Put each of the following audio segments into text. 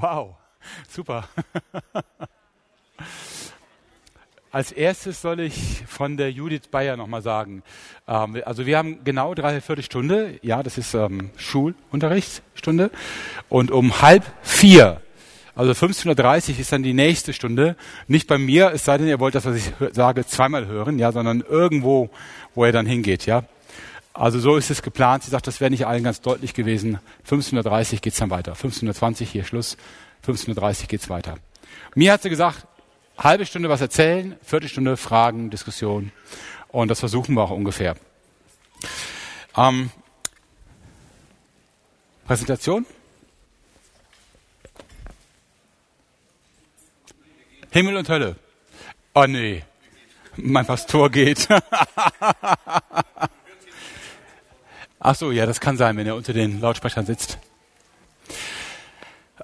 Wow, super. Als erstes soll ich von der Judith Bayer nochmal sagen. Ähm, also wir haben genau dreiviertel Stunde, ja, das ist ähm, Schulunterrichtsstunde. Und um halb vier, also 15.30 Uhr ist dann die nächste Stunde. Nicht bei mir, es sei denn, ihr wollt das, was ich sage, zweimal hören, ja, sondern irgendwo, wo er dann hingeht, ja. Also so ist es geplant. Sie sagt, das wäre nicht allen ganz deutlich gewesen. 15.30 Uhr geht's dann weiter. 15.20 Uhr hier Schluss. 15.30 Uhr geht's weiter. Mir hat sie gesagt, halbe Stunde was erzählen, Viertelstunde Fragen, Diskussion. Und das versuchen wir auch ungefähr. Ähm, Präsentation? Himmel und Hölle. Oh nee, mein Pastor geht. Ach so, ja, das kann sein, wenn er unter den Lautsprechern sitzt.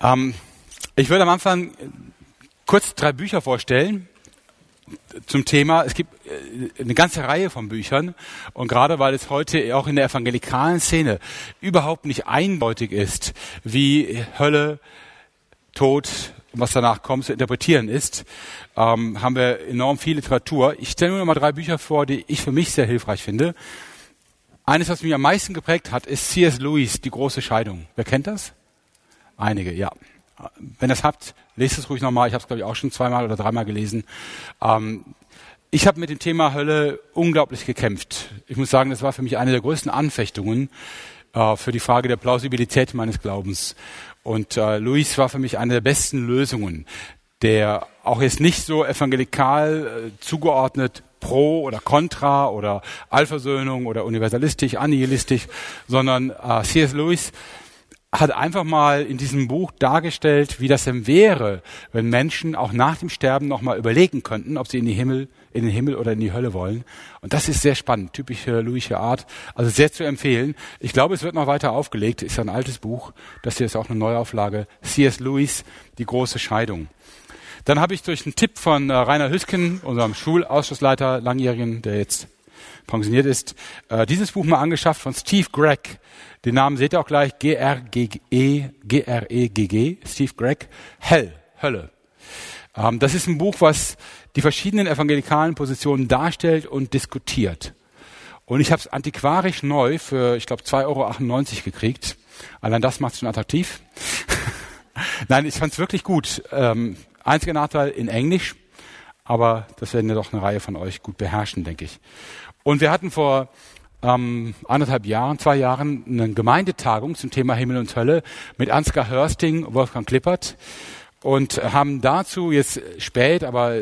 Ähm, ich würde am Anfang kurz drei Bücher vorstellen zum Thema. Es gibt äh, eine ganze Reihe von Büchern und gerade weil es heute auch in der evangelikalen Szene überhaupt nicht eindeutig ist, wie Hölle, Tod und was danach kommt zu interpretieren ist, ähm, haben wir enorm viel Literatur. Ich stelle nur noch mal drei Bücher vor, die ich für mich sehr hilfreich finde. Eines, was mich am meisten geprägt hat, ist C.S. Lewis, Die große Scheidung. Wer kennt das? Einige, ja wenn ihr es habt, lest es ruhig nochmal. Ich habe es, glaube ich, auch schon zweimal oder dreimal gelesen. Ähm, ich habe mit dem Thema Hölle unglaublich gekämpft. Ich muss sagen, das war für mich eine der größten Anfechtungen äh, für die Frage der Plausibilität meines Glaubens. Und äh, Luis war für mich eine der besten Lösungen, der auch jetzt nicht so evangelikal äh, zugeordnet pro oder contra oder Allversöhnung oder universalistisch, annihilistisch, sondern äh, C.S. Lewis hat einfach mal in diesem Buch dargestellt, wie das denn wäre, wenn Menschen auch nach dem Sterben nochmal überlegen könnten, ob sie in, die Himmel, in den Himmel oder in die Hölle wollen. Und das ist sehr spannend, typische Louische Art, also sehr zu empfehlen. Ich glaube, es wird noch weiter aufgelegt, ist ein altes Buch, das hier ist auch eine Neuauflage, C.S. Lewis, Die große Scheidung. Dann habe ich durch einen Tipp von äh, Rainer Hüsken, unserem Schulausschussleiter, Langjährigen, der jetzt pensioniert ist, äh, dieses Buch mal angeschafft von Steve Gregg. Den Namen seht ihr auch gleich, G-R-E-G-G, G-R-E-G-G, Steve Gregg, Hell, Hölle. Ähm, das ist ein Buch, was die verschiedenen evangelikalen Positionen darstellt und diskutiert. Und ich habe es antiquarisch neu für, ich glaube, 2,98 Euro gekriegt. Allein das macht es schon attraktiv. Nein, ich fand es wirklich gut. Ähm, einziger Nachteil in Englisch, aber das werden ja doch eine Reihe von euch gut beherrschen, denke ich. Und wir hatten vor ähm, anderthalb Jahren, zwei Jahren eine Gemeindetagung zum Thema Himmel und Hölle mit Ansgar Hörsting, Wolfgang Klippert und haben dazu jetzt spät, aber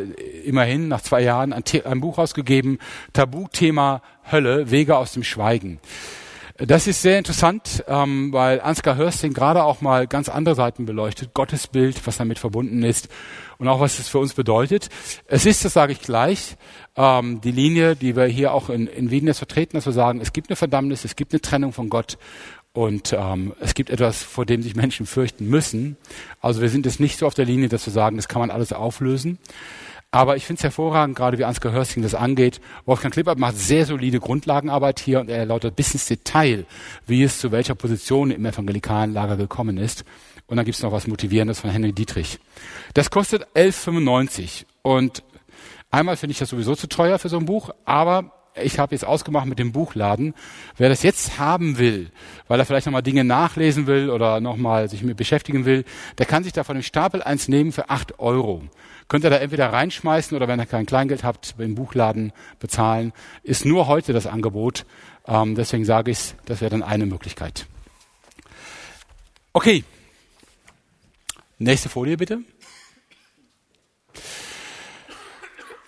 immerhin nach zwei Jahren ein, ein Buch rausgegeben, Tabuthema Hölle, Wege aus dem Schweigen. Das ist sehr interessant, ähm, weil Ansgar Hörsting gerade auch mal ganz andere Seiten beleuchtet, Gottesbild, was damit verbunden ist und auch was es für uns bedeutet. Es ist, das sage ich gleich, ähm, die Linie, die wir hier auch in, in Wien jetzt vertreten, dass wir sagen, es gibt eine Verdammnis, es gibt eine Trennung von Gott und ähm, es gibt etwas, vor dem sich Menschen fürchten müssen. Also wir sind jetzt nicht so auf der Linie, dass wir sagen, das kann man alles auflösen. Aber ich finde es hervorragend, gerade wie Ansgar Hörsting das angeht. Wolfgang Klippert macht sehr solide Grundlagenarbeit hier und er erläutert bis ins Detail, wie es zu welcher Position im evangelikalen Lager gekommen ist. Und dann gibt es noch was Motivierendes von Henry Dietrich. Das kostet 11,95 und einmal finde ich das sowieso zu teuer für so ein Buch, aber ich habe jetzt ausgemacht mit dem Buchladen, wer das jetzt haben will, weil er vielleicht nochmal Dinge nachlesen will oder nochmal sich mit beschäftigen will, der kann sich davon im Stapel eins nehmen für acht Euro. Könnt ihr da entweder reinschmeißen oder wenn ihr kein Kleingeld habt, im Buchladen bezahlen. Ist nur heute das Angebot. Ähm, deswegen sage ich, das wäre dann eine Möglichkeit. Okay, Nächste Folie bitte.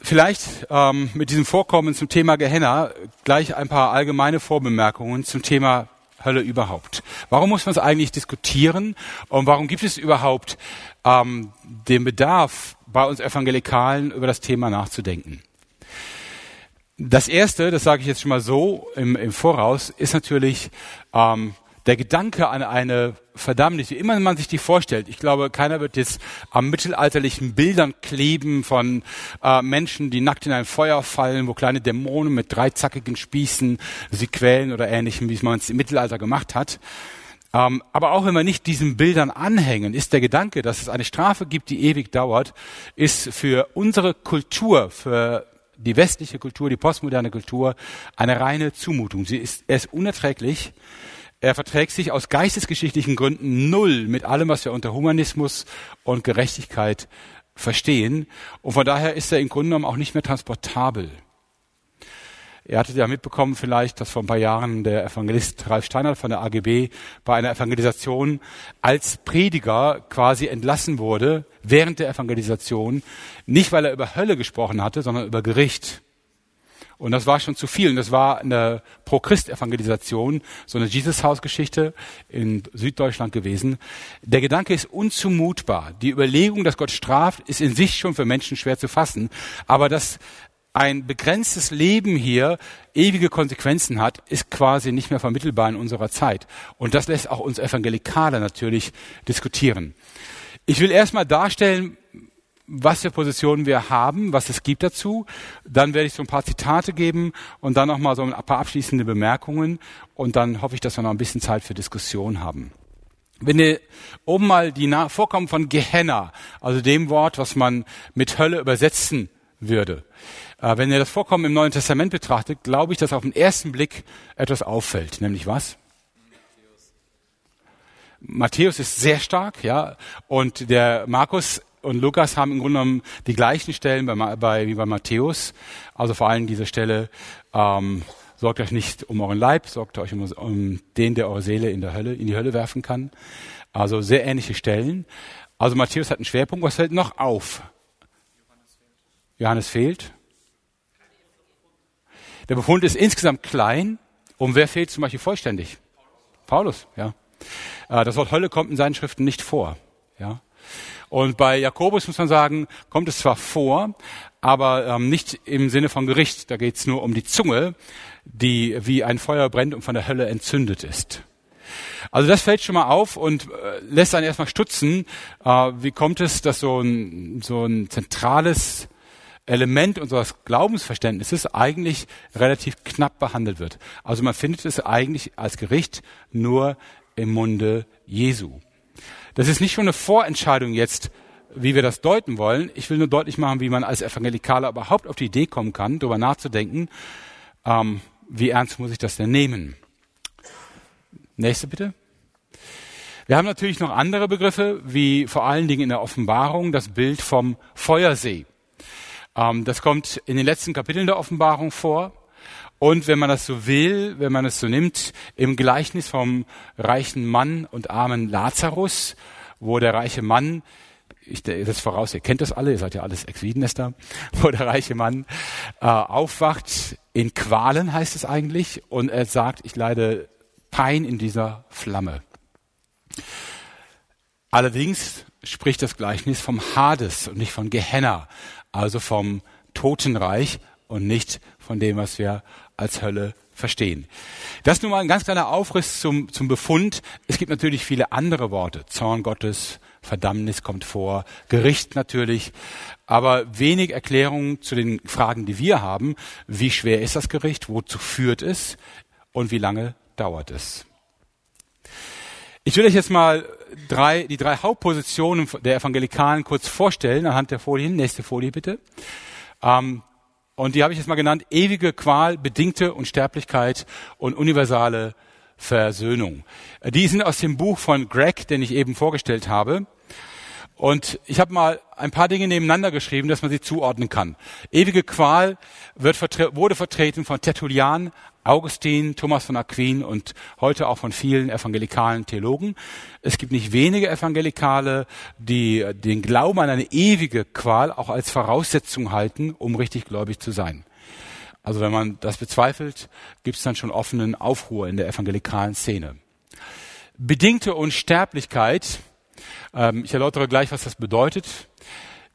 Vielleicht ähm, mit diesem Vorkommen zum Thema Gehenna gleich ein paar allgemeine Vorbemerkungen zum Thema Hölle überhaupt. Warum muss man es eigentlich diskutieren und warum gibt es überhaupt ähm, den Bedarf bei uns Evangelikalen über das Thema nachzudenken? Das Erste, das sage ich jetzt schon mal so im, im Voraus, ist natürlich ähm, der Gedanke an eine Verdammnis, wie immer man sich die vorstellt, ich glaube, keiner wird jetzt am mittelalterlichen Bildern kleben von äh, Menschen, die nackt in ein Feuer fallen, wo kleine Dämonen mit dreizackigen Spießen sie quälen oder ähnlichem, wie man es im Mittelalter gemacht hat. Ähm, aber auch wenn wir nicht diesen Bildern anhängen, ist der Gedanke, dass es eine Strafe gibt, die ewig dauert, ist für unsere Kultur, für die westliche Kultur, die postmoderne Kultur, eine reine Zumutung. Sie ist, er ist unerträglich. Er verträgt sich aus geistesgeschichtlichen Gründen null mit allem, was wir unter Humanismus und Gerechtigkeit verstehen. Und von daher ist er im Grunde genommen auch nicht mehr transportabel. Ihr hattet ja mitbekommen vielleicht, dass vor ein paar Jahren der Evangelist Ralf Steinert von der AGB bei einer Evangelisation als Prediger quasi entlassen wurde während der Evangelisation, nicht weil er über Hölle gesprochen hatte, sondern über Gericht. Und das war schon zu viel. Und das war eine Pro-Christ-Evangelisation, so eine Jesus-Haus-Geschichte in Süddeutschland gewesen. Der Gedanke ist unzumutbar. Die Überlegung, dass Gott straft, ist in sich schon für Menschen schwer zu fassen. Aber dass ein begrenztes Leben hier ewige Konsequenzen hat, ist quasi nicht mehr vermittelbar in unserer Zeit. Und das lässt auch uns Evangelikale natürlich diskutieren. Ich will erstmal darstellen, was für Positionen wir haben, was es gibt dazu. Dann werde ich so ein paar Zitate geben und dann nochmal so ein paar abschließende Bemerkungen. Und dann hoffe ich, dass wir noch ein bisschen Zeit für Diskussion haben. Wenn ihr oben mal die Vorkommen von Gehenna, also dem Wort, was man mit Hölle übersetzen würde, äh, wenn ihr das Vorkommen im Neuen Testament betrachtet, glaube ich, dass auf den ersten Blick etwas auffällt. Nämlich was? Matthäus ist sehr stark, ja, und der Markus und Lukas haben im Grunde genommen die gleichen Stellen bei, bei, wie bei Matthäus. Also vor allem diese Stelle, ähm, sorgt euch nicht um euren Leib, sorgt euch um, um den, der eure Seele in der Hölle, in die Hölle werfen kann. Also sehr ähnliche Stellen. Also Matthäus hat einen Schwerpunkt. Was fällt noch auf? Johannes fehlt. Der Befund ist insgesamt klein. Und wer fehlt zum Beispiel vollständig? Paulus, ja. Äh, das Wort Hölle kommt in seinen Schriften nicht vor, ja. Und bei Jakobus muss man sagen, kommt es zwar vor, aber ähm, nicht im Sinne von Gericht. Da geht es nur um die Zunge, die wie ein Feuer brennt und von der Hölle entzündet ist. Also das fällt schon mal auf und äh, lässt einen erstmal stutzen. Äh, wie kommt es, dass so ein, so ein zentrales Element unseres Glaubensverständnisses eigentlich relativ knapp behandelt wird. Also man findet es eigentlich als Gericht nur im Munde Jesu. Das ist nicht schon eine Vorentscheidung jetzt, wie wir das deuten wollen. Ich will nur deutlich machen, wie man als Evangelikaler überhaupt auf die Idee kommen kann, darüber nachzudenken, ähm, wie ernst muss ich das denn nehmen. Nächste bitte. Wir haben natürlich noch andere Begriffe, wie vor allen Dingen in der Offenbarung das Bild vom Feuersee. Ähm, das kommt in den letzten Kapiteln der Offenbarung vor. Und wenn man das so will, wenn man es so nimmt, im Gleichnis vom reichen Mann und armen Lazarus, wo der reiche Mann, ich das voraus, ihr kennt das alle, ihr seid ja alles Ex-Wiedenester, wo der reiche Mann äh, aufwacht, in Qualen heißt es eigentlich, und er sagt, ich leide Pein in dieser Flamme. Allerdings spricht das Gleichnis vom Hades und nicht von Gehenna, also vom Totenreich und nicht von dem, was wir als Hölle verstehen. Das nun mal ein ganz kleiner Aufriss zum, zum Befund. Es gibt natürlich viele andere Worte. Zorn Gottes, Verdammnis kommt vor, Gericht natürlich, aber wenig Erklärungen zu den Fragen, die wir haben. Wie schwer ist das Gericht? Wozu führt es? Und wie lange dauert es? Ich will euch jetzt mal drei, die drei Hauptpositionen der Evangelikalen kurz vorstellen, anhand der Folien. Nächste Folie bitte. Ähm, und die habe ich jetzt mal genannt, ewige Qual, bedingte Unsterblichkeit und universale Versöhnung. Die sind aus dem Buch von Greg, den ich eben vorgestellt habe. Und ich habe mal ein paar Dinge nebeneinander geschrieben, dass man sie zuordnen kann. Ewige Qual wird wurde vertreten von Tertullian, Augustin, Thomas von Aquin und heute auch von vielen evangelikalen Theologen. Es gibt nicht wenige Evangelikale, die den Glauben an eine ewige Qual auch als Voraussetzung halten, um richtig gläubig zu sein. Also wenn man das bezweifelt, gibt es dann schon offenen Aufruhr in der evangelikalen Szene. Bedingte Unsterblichkeit ähm, ich erläutere gleich, was das bedeutet.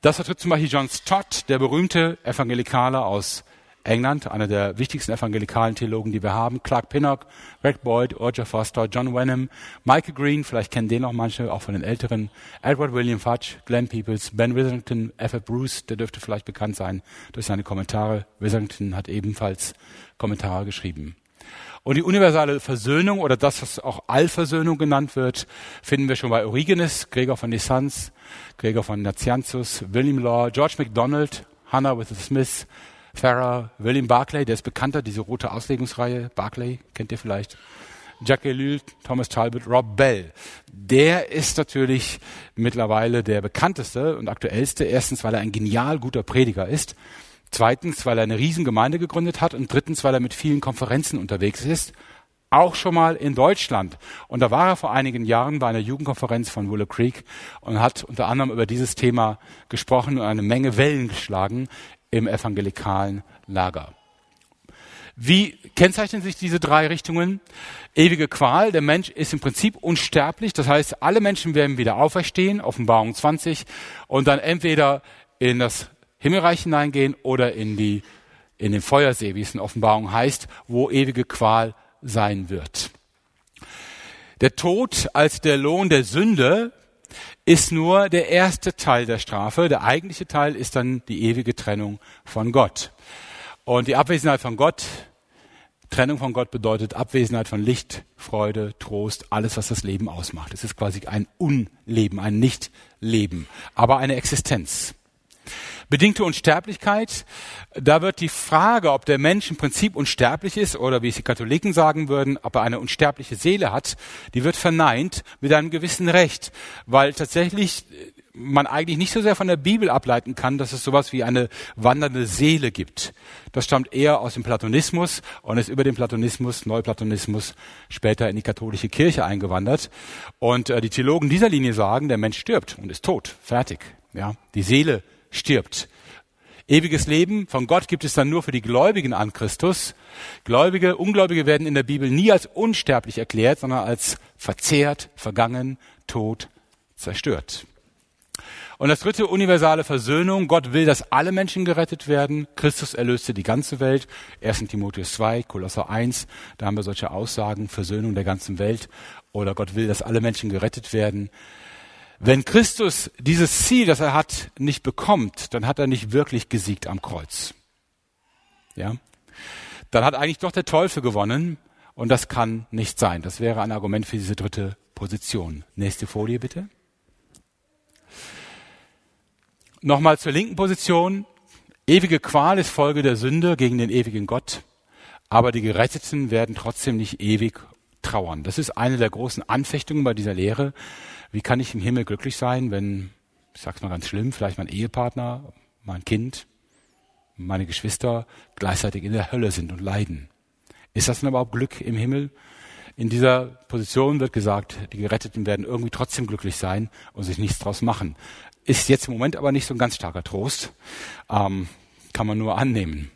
Das vertritt zum Beispiel John Stott, der berühmte Evangelikale aus England, einer der wichtigsten evangelikalen Theologen, die wir haben. Clark Pinnock, Greg Boyd, Roger Foster, John Wenham, Michael Green, vielleicht kennen den noch manche, auch von den Älteren, Edward William Fudge, Glenn Peoples, Ben Withington, F.F. Bruce, der dürfte vielleicht bekannt sein durch seine Kommentare. Withington hat ebenfalls Kommentare geschrieben. Und die universale Versöhnung oder das, was auch Allversöhnung genannt wird, finden wir schon bei Origenes, Gregor von Nyssans, Gregor von Nazianzus, William Law, George MacDonald, Hannah with the Smiths, Farrar, William Barclay, der ist bekannter, diese rote Auslegungsreihe, Barclay, kennt ihr vielleicht. Jacques Ellul, Thomas Talbot, Rob Bell. Der ist natürlich mittlerweile der bekannteste und aktuellste. Erstens, weil er ein genial guter Prediger ist. Zweitens, weil er eine Riesengemeinde gegründet hat. Und drittens, weil er mit vielen Konferenzen unterwegs ist. Auch schon mal in Deutschland. Und da war er vor einigen Jahren bei einer Jugendkonferenz von Willow Creek und hat unter anderem über dieses Thema gesprochen und eine Menge Wellen geschlagen im evangelikalen Lager. Wie kennzeichnen sich diese drei Richtungen? Ewige Qual. Der Mensch ist im Prinzip unsterblich. Das heißt, alle Menschen werden wieder auferstehen, Offenbarung 20, und dann entweder in das Himmelreich hineingehen oder in die, in den Feuersee, wie es in Offenbarung heißt, wo ewige Qual sein wird. Der Tod als der Lohn der Sünde ist nur der erste Teil der Strafe. Der eigentliche Teil ist dann die ewige Trennung von Gott. Und die Abwesenheit von Gott, Trennung von Gott bedeutet Abwesenheit von Licht, Freude, Trost, alles, was das Leben ausmacht. Es ist quasi ein Unleben, ein Nichtleben, aber eine Existenz. Bedingte Unsterblichkeit, da wird die Frage, ob der Mensch im Prinzip unsterblich ist oder wie es die Katholiken sagen würden, ob er eine unsterbliche Seele hat, die wird verneint mit einem gewissen Recht, weil tatsächlich man eigentlich nicht so sehr von der Bibel ableiten kann, dass es sowas wie eine wandernde Seele gibt. Das stammt eher aus dem Platonismus und ist über den Platonismus, Neuplatonismus, später in die katholische Kirche eingewandert. Und äh, die Theologen dieser Linie sagen, der Mensch stirbt und ist tot, fertig. Ja, die Seele stirbt. Ewiges Leben von Gott gibt es dann nur für die Gläubigen an Christus. Gläubige, Ungläubige werden in der Bibel nie als unsterblich erklärt, sondern als verzehrt, vergangen, tot, zerstört. Und das dritte, universale Versöhnung. Gott will, dass alle Menschen gerettet werden. Christus erlöste die ganze Welt. 1. Timotheus 2, Kolosser 1, da haben wir solche Aussagen, Versöhnung der ganzen Welt. Oder Gott will, dass alle Menschen gerettet werden. Wenn Christus dieses Ziel, das er hat, nicht bekommt, dann hat er nicht wirklich gesiegt am Kreuz. Ja? Dann hat eigentlich doch der Teufel gewonnen und das kann nicht sein. Das wäre ein Argument für diese dritte Position. Nächste Folie bitte. Nochmal zur linken Position. Ewige Qual ist Folge der Sünde gegen den ewigen Gott, aber die Geretteten werden trotzdem nicht ewig trauern. Das ist eine der großen Anfechtungen bei dieser Lehre. Wie kann ich im Himmel glücklich sein, wenn, ich sag's mal ganz schlimm, vielleicht mein Ehepartner, mein Kind, meine Geschwister gleichzeitig in der Hölle sind und leiden? Ist das denn überhaupt Glück im Himmel? In dieser Position wird gesagt, die Geretteten werden irgendwie trotzdem glücklich sein und sich nichts draus machen. Ist jetzt im Moment aber nicht so ein ganz starker Trost. Ähm, kann man nur annehmen.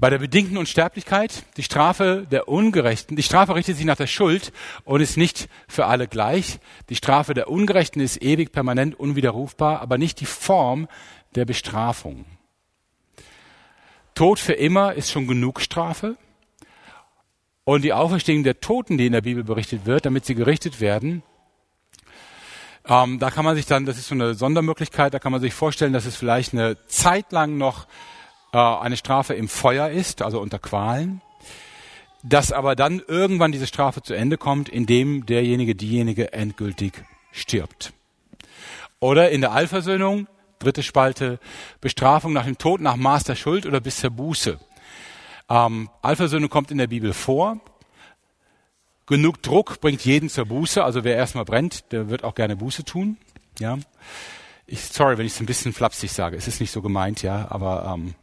Bei der bedingten Unsterblichkeit, die Strafe der Ungerechten, die Strafe richtet sich nach der Schuld und ist nicht für alle gleich. Die Strafe der Ungerechten ist ewig, permanent, unwiderrufbar, aber nicht die Form der Bestrafung. Tod für immer ist schon genug Strafe. Und die Auferstehung der Toten, die in der Bibel berichtet wird, damit sie gerichtet werden, ähm, da kann man sich dann, das ist so eine Sondermöglichkeit, da kann man sich vorstellen, dass es vielleicht eine Zeit lang noch eine Strafe im Feuer ist, also unter Qualen, dass aber dann irgendwann diese Strafe zu Ende kommt, indem derjenige, diejenige endgültig stirbt. Oder in der Allversöhnung, dritte Spalte, Bestrafung nach dem Tod, nach Maß der Schuld oder bis zur Buße. Ähm, Allversöhnung kommt in der Bibel vor. Genug Druck bringt jeden zur Buße. Also wer erstmal brennt, der wird auch gerne Buße tun. Ja. Ich, sorry, wenn ich es ein bisschen flapsig sage. Es ist nicht so gemeint, ja, aber ähm,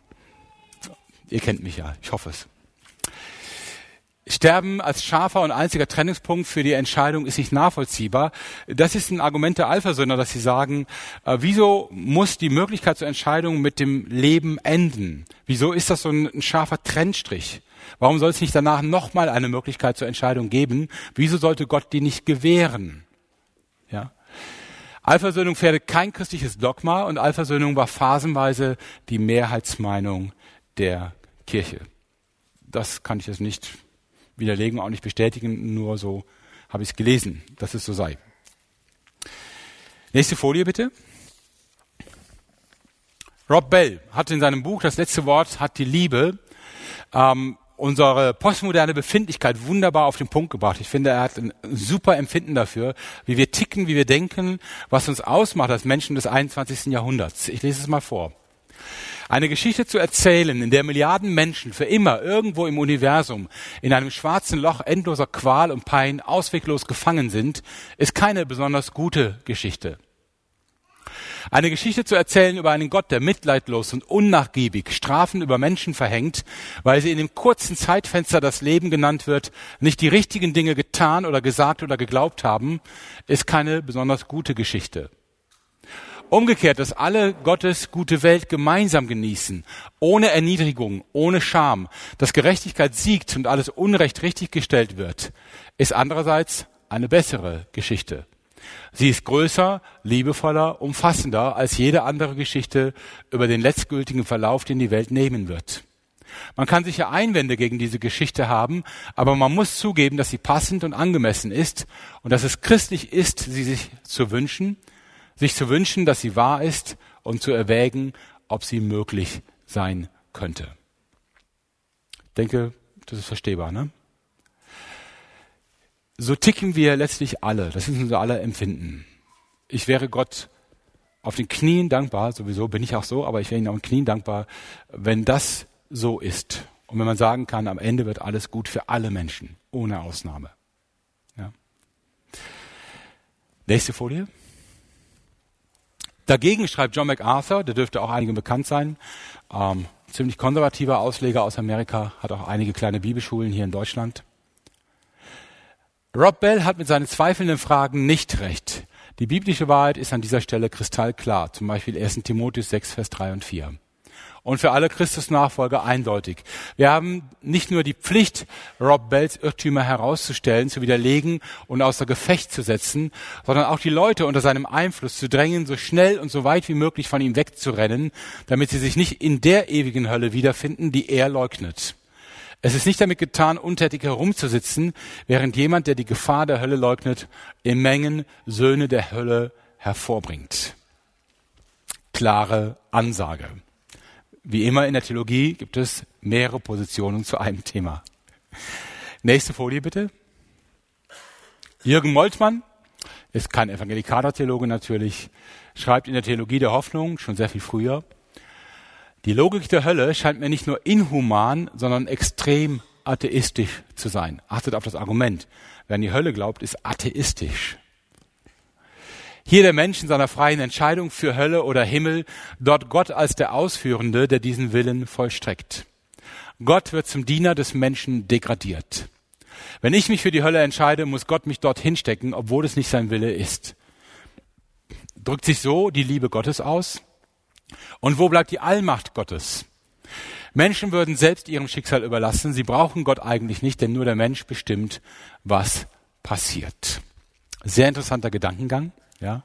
ihr kennt mich ja. Ich hoffe es. Sterben als scharfer und einziger Trennungspunkt für die Entscheidung ist nicht nachvollziehbar. Das ist ein Argument der Allversöhner, dass sie sagen, äh, wieso muss die Möglichkeit zur Entscheidung mit dem Leben enden? Wieso ist das so ein, ein scharfer Trennstrich? Warum soll es nicht danach nochmal eine Möglichkeit zur Entscheidung geben? Wieso sollte Gott die nicht gewähren? Ja. Allversöhnung fährte kein christliches Dogma und Allversöhnung war phasenweise die Mehrheitsmeinung der Kirche. Das kann ich jetzt nicht widerlegen, auch nicht bestätigen, nur so habe ich es gelesen, dass es so sei. Nächste Folie bitte. Rob Bell hat in seinem Buch Das letzte Wort hat die Liebe ähm, unsere postmoderne Befindlichkeit wunderbar auf den Punkt gebracht. Ich finde, er hat ein super Empfinden dafür, wie wir ticken, wie wir denken, was uns ausmacht als Menschen des 21. Jahrhunderts. Ich lese es mal vor. Eine Geschichte zu erzählen, in der Milliarden Menschen für immer irgendwo im Universum in einem schwarzen Loch endloser Qual und Pein ausweglos gefangen sind, ist keine besonders gute Geschichte. Eine Geschichte zu erzählen über einen Gott, der mitleidlos und unnachgiebig Strafen über Menschen verhängt, weil sie in dem kurzen Zeitfenster das Leben genannt wird, nicht die richtigen Dinge getan oder gesagt oder geglaubt haben, ist keine besonders gute Geschichte. Umgekehrt, dass alle Gottes gute Welt gemeinsam genießen, ohne Erniedrigung, ohne Scham, dass Gerechtigkeit siegt und alles Unrecht richtiggestellt wird, ist andererseits eine bessere Geschichte. Sie ist größer, liebevoller, umfassender als jede andere Geschichte über den letztgültigen Verlauf, den die Welt nehmen wird. Man kann sicher Einwände gegen diese Geschichte haben, aber man muss zugeben, dass sie passend und angemessen ist und dass es christlich ist, sie sich zu wünschen, sich zu wünschen, dass sie wahr ist und zu erwägen, ob sie möglich sein könnte. Ich denke, das ist verstehbar, ne? so ticken wir letztlich alle. Das ist unser aller Empfinden. Ich wäre Gott auf den Knien dankbar, sowieso bin ich auch so, aber ich wäre Ihnen auf den Knien dankbar, wenn das so ist. Und wenn man sagen kann, am Ende wird alles gut für alle Menschen, ohne Ausnahme. Ja. Nächste Folie. Dagegen schreibt John MacArthur, der dürfte auch einigen bekannt sein, ähm, ziemlich konservativer Ausleger aus Amerika, hat auch einige kleine Bibelschulen hier in Deutschland. Rob Bell hat mit seinen zweifelnden Fragen nicht recht. Die biblische Wahrheit ist an dieser Stelle kristallklar, zum Beispiel 1. Timotheus 6, Vers 3 und 4. Und für alle Christusnachfolger eindeutig. Wir haben nicht nur die Pflicht, Rob Bells Irrtümer herauszustellen, zu widerlegen und außer Gefecht zu setzen, sondern auch die Leute unter seinem Einfluss zu drängen, so schnell und so weit wie möglich von ihm wegzurennen, damit sie sich nicht in der ewigen Hölle wiederfinden, die er leugnet. Es ist nicht damit getan, untätig herumzusitzen, während jemand, der die Gefahr der Hölle leugnet, in Mengen Söhne der Hölle hervorbringt. Klare Ansage. Wie immer in der Theologie gibt es mehrere Positionen zu einem Thema. Nächste Folie bitte. Jürgen Moltmann ist kein evangelikaler Theologe natürlich, schreibt in der Theologie der Hoffnung schon sehr viel früher. Die Logik der Hölle scheint mir nicht nur inhuman, sondern extrem atheistisch zu sein. Achtet auf das Argument. Wer an die Hölle glaubt, ist atheistisch. Hier der Mensch in seiner freien Entscheidung für Hölle oder Himmel, dort Gott als der Ausführende, der diesen Willen vollstreckt. Gott wird zum Diener des Menschen degradiert. Wenn ich mich für die Hölle entscheide, muss Gott mich dort hinstecken, obwohl es nicht sein Wille ist. Drückt sich so die Liebe Gottes aus? Und wo bleibt die Allmacht Gottes? Menschen würden selbst ihrem Schicksal überlassen. Sie brauchen Gott eigentlich nicht, denn nur der Mensch bestimmt, was passiert. Sehr interessanter Gedankengang, ja.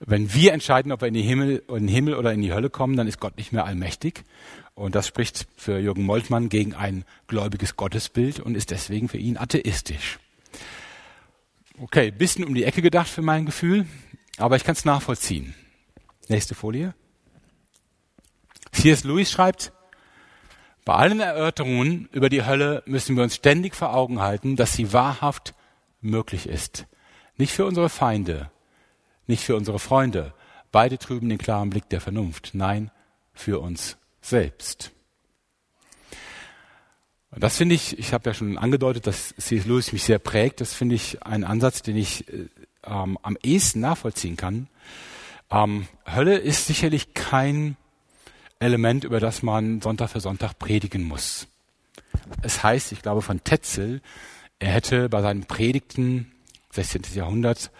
Wenn wir entscheiden, ob wir in, Himmel, in den Himmel oder in die Hölle kommen, dann ist Gott nicht mehr allmächtig. Und das spricht für Jürgen Moltmann gegen ein gläubiges Gottesbild und ist deswegen für ihn atheistisch. Okay, bisschen um die Ecke gedacht für mein Gefühl, aber ich kann es nachvollziehen. Nächste Folie. C.S. Lewis schreibt, bei allen Erörterungen über die Hölle müssen wir uns ständig vor Augen halten, dass sie wahrhaft möglich ist. Nicht für unsere Feinde, nicht für unsere Freunde. Beide trüben den klaren Blick der Vernunft. Nein, für uns selbst. Und das finde ich, ich habe ja schon angedeutet, dass C.S. Lewis mich sehr prägt. Das finde ich einen Ansatz, den ich äh, ähm, am ehesten nachvollziehen kann. Ähm, Hölle ist sicherlich kein Element, über das man Sonntag für Sonntag predigen muss. Es heißt, ich glaube von Tetzel, er hätte bei seinen Predigten 16. Jahrhundert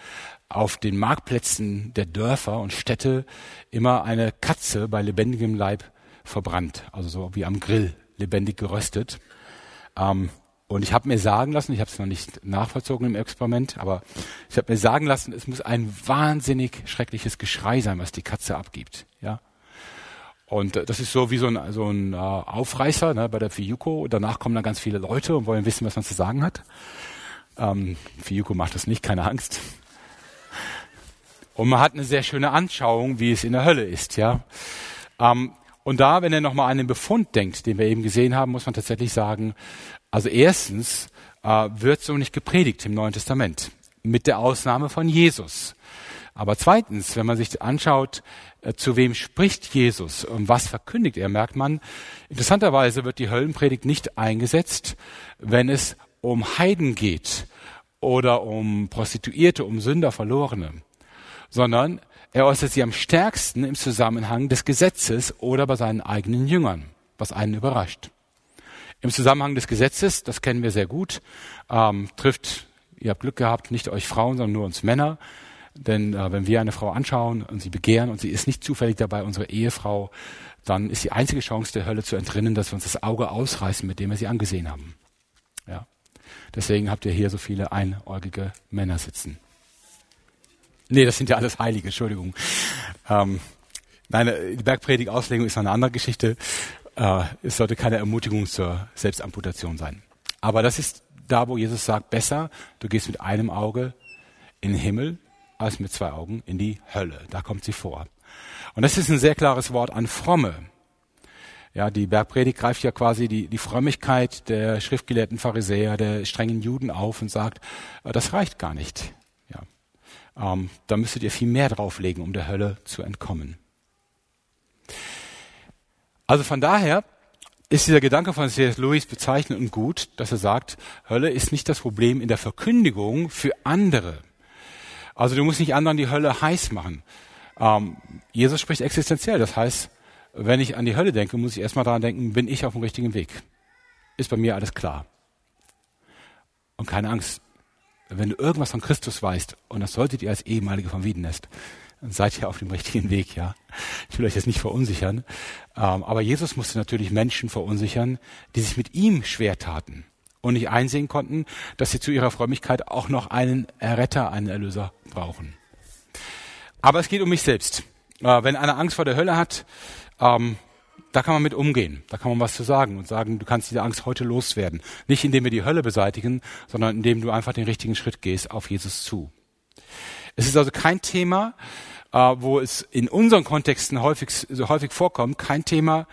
auf den Marktplätzen der Dörfer und Städte immer eine Katze bei lebendigem Leib verbrannt, also so wie am Grill, lebendig geröstet. Ähm, und ich habe mir sagen lassen, ich habe es noch nicht nachvollzogen im Experiment, aber ich habe mir sagen lassen, es muss ein wahnsinnig schreckliches Geschrei sein, was die Katze abgibt. Ja, und äh, das ist so wie so ein, so ein äh, Aufreißer ne, bei der Fiuco. Danach kommen dann ganz viele Leute und wollen wissen, was man zu sagen hat. Ähm, Fiuco macht das nicht, keine Angst. Und man hat eine sehr schöne Anschauung, wie es in der Hölle ist. ja. Ähm, und da, wenn er nochmal an den Befund denkt, den wir eben gesehen haben, muss man tatsächlich sagen, also erstens äh, wird so nicht gepredigt im Neuen Testament, mit der Ausnahme von Jesus. Aber zweitens, wenn man sich anschaut, äh, zu wem spricht Jesus und was verkündigt er, merkt man, interessanterweise wird die Höllenpredigt nicht eingesetzt, wenn es um Heiden geht oder um Prostituierte, um Sünder, Verlorene, sondern er äußert sie am stärksten im Zusammenhang des Gesetzes oder bei seinen eigenen Jüngern, was einen überrascht. Im Zusammenhang des Gesetzes, das kennen wir sehr gut, ähm, trifft, ihr habt Glück gehabt, nicht euch Frauen, sondern nur uns Männer. Denn äh, wenn wir eine Frau anschauen und sie begehren und sie ist nicht zufällig dabei unsere Ehefrau, dann ist die einzige Chance der Hölle zu entrinnen, dass wir uns das Auge ausreißen, mit dem wir sie angesehen haben. Ja. Deswegen habt ihr hier so viele einäugige Männer sitzen. Nee, das sind ja alles Heilige, Entschuldigung. Ähm, nein, äh, die Bergpredigt-Auslegung ist eine andere Geschichte. Äh, es sollte keine Ermutigung zur Selbstamputation sein. Aber das ist da, wo Jesus sagt, besser, du gehst mit einem Auge in den Himmel, als mit zwei Augen in die Hölle. Da kommt sie vor. Und das ist ein sehr klares Wort an Fromme. Ja, die Bergpredigt greift ja quasi die, die Frömmigkeit der schriftgelehrten Pharisäer, der strengen Juden auf und sagt, äh, das reicht gar nicht. Ähm, da müsstet ihr viel mehr drauflegen, um der Hölle zu entkommen. Also von daher ist dieser Gedanke von C.S. Lewis bezeichnend und gut, dass er sagt, Hölle ist nicht das Problem in der Verkündigung für andere. Also du musst nicht anderen die Hölle heiß machen. Ähm, Jesus spricht existenziell. Das heißt, wenn ich an die Hölle denke, muss ich erstmal daran denken, bin ich auf dem richtigen Weg? Ist bei mir alles klar? Und keine Angst, wenn du irgendwas von Christus weißt, und das solltet ihr als ehemalige vom Wiedenest, dann seid ihr auf dem richtigen Weg, ja. Ich will euch jetzt nicht verunsichern. Ähm, aber Jesus musste natürlich Menschen verunsichern, die sich mit ihm schwer taten und nicht einsehen konnten, dass sie zu ihrer Frömmigkeit auch noch einen Erretter, einen Erlöser brauchen. Aber es geht um mich selbst. Äh, wenn einer Angst vor der Hölle hat, ähm, da kann man mit umgehen. Da kann man was zu sagen und sagen, du kannst diese Angst heute loswerden. Nicht indem wir die Hölle beseitigen, sondern indem du einfach den richtigen Schritt gehst auf Jesus zu. Es ist also kein Thema, äh, wo es in unseren Kontexten häufig, so häufig vorkommt, kein Thema,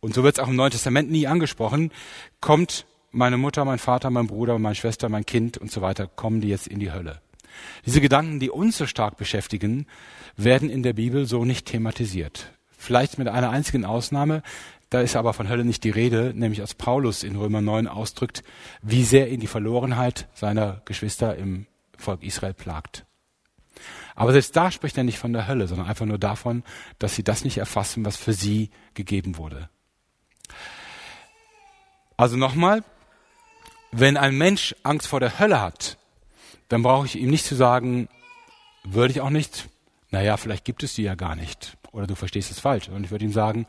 und so wird es auch im Neuen Testament nie angesprochen, kommt meine Mutter, mein Vater, mein Bruder, meine Schwester, mein Kind und so weiter, kommen die jetzt in die Hölle. Diese Gedanken, die uns so stark beschäftigen, werden in der Bibel so nicht thematisiert. Vielleicht mit einer einzigen Ausnahme, da ist aber von Hölle nicht die Rede, nämlich als Paulus in Römer 9 ausdrückt, wie sehr ihn die Verlorenheit seiner Geschwister im Volk Israel plagt. Aber selbst da spricht er nicht von der Hölle, sondern einfach nur davon, dass sie das nicht erfassen, was für sie gegeben wurde. Also nochmal, wenn ein Mensch Angst vor der Hölle hat, dann brauche ich ihm nicht zu sagen, würde ich auch nicht, naja, vielleicht gibt es die ja gar nicht oder du verstehst es falsch. Und ich würde ihm sagen,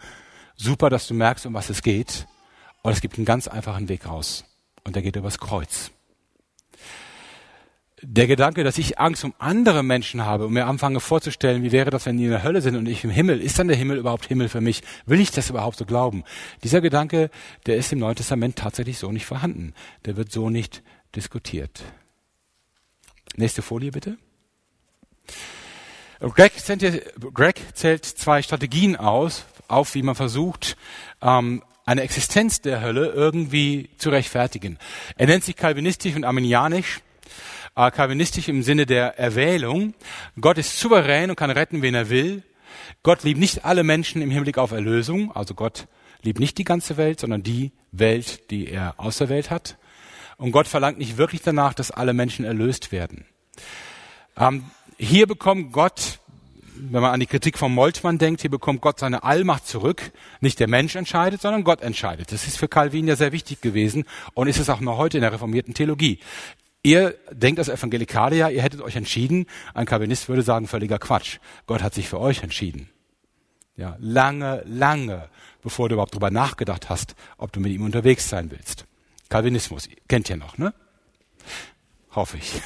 super, dass du merkst, um was es geht. Und es gibt einen ganz einfachen Weg raus. Und der geht übers Kreuz. Der Gedanke, dass ich Angst um andere Menschen habe und mir anfange vorzustellen, wie wäre das, wenn die in der Hölle sind und ich im Himmel, ist dann der Himmel überhaupt Himmel für mich? Will ich das überhaupt so glauben? Dieser Gedanke, der ist im Neuen Testament tatsächlich so nicht vorhanden. Der wird so nicht diskutiert. Nächste Folie bitte. Greg, zählt zwei Strategien aus, auf, wie man versucht, ähm, eine Existenz der Hölle irgendwie zu rechtfertigen. Er nennt sich kalvinistisch und arminianisch. Äh, kalvinistisch im Sinne der Erwählung. Gott ist souverän und kann retten, wen er will. Gott liebt nicht alle Menschen im Hinblick auf Erlösung. Also Gott liebt nicht die ganze Welt, sondern die Welt, die er auserwählt hat. Und Gott verlangt nicht wirklich danach, dass alle Menschen erlöst werden. Ähm, hier bekommt Gott, wenn man an die Kritik von Moltmann denkt, hier bekommt Gott seine Allmacht zurück. Nicht der Mensch entscheidet, sondern Gott entscheidet. Das ist für Calvin ja sehr wichtig gewesen und ist es auch noch heute in der reformierten Theologie. Ihr denkt als Evangelikalier, ihr hättet euch entschieden. Ein Calvinist würde sagen, völliger Quatsch. Gott hat sich für euch entschieden. Ja, lange, lange, bevor du überhaupt darüber nachgedacht hast, ob du mit ihm unterwegs sein willst. Calvinismus, kennt ihr noch, ne? Hoffe ich.